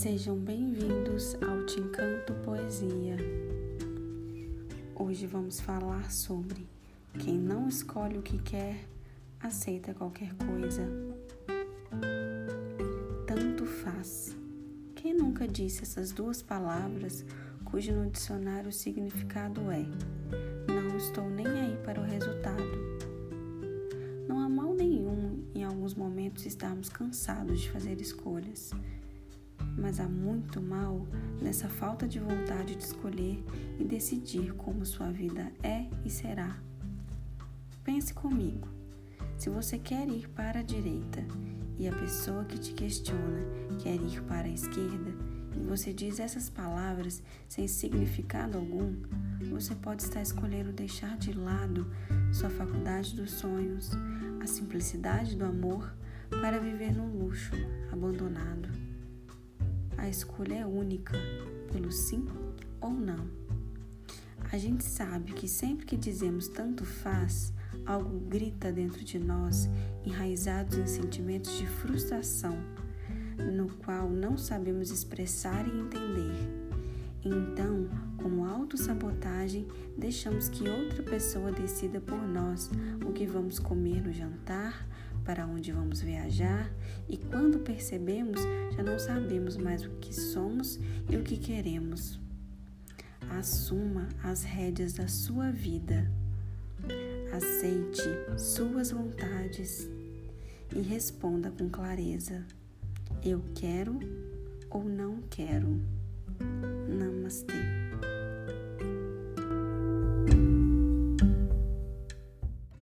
Sejam bem-vindos ao Te Encanto Poesia. Hoje vamos falar sobre quem não escolhe o que quer, aceita qualquer coisa. Tanto faz. Quem nunca disse essas duas palavras cujo no dicionário o significado é não estou nem aí para o resultado? Não há mal nenhum em alguns momentos estarmos cansados de fazer escolhas mas há muito mal nessa falta de vontade de escolher e decidir como sua vida é e será. Pense comigo. Se você quer ir para a direita e a pessoa que te questiona quer ir para a esquerda, e você diz essas palavras sem significado algum, você pode estar escolhendo deixar de lado sua faculdade dos sonhos, a simplicidade do amor, para viver no luxo, abandonado a escolha é única, pelo sim ou não. A gente sabe que sempre que dizemos tanto faz, algo grita dentro de nós, enraizados em sentimentos de frustração, no qual não sabemos expressar e entender. Então, como autossabotagem, deixamos que outra pessoa decida por nós o que vamos comer no jantar, para onde vamos viajar e quando percebemos, já não sabemos mais o que somos e o que queremos. Assuma as rédeas da sua vida. Aceite suas vontades e responda com clareza: Eu quero ou não quero. Namastê.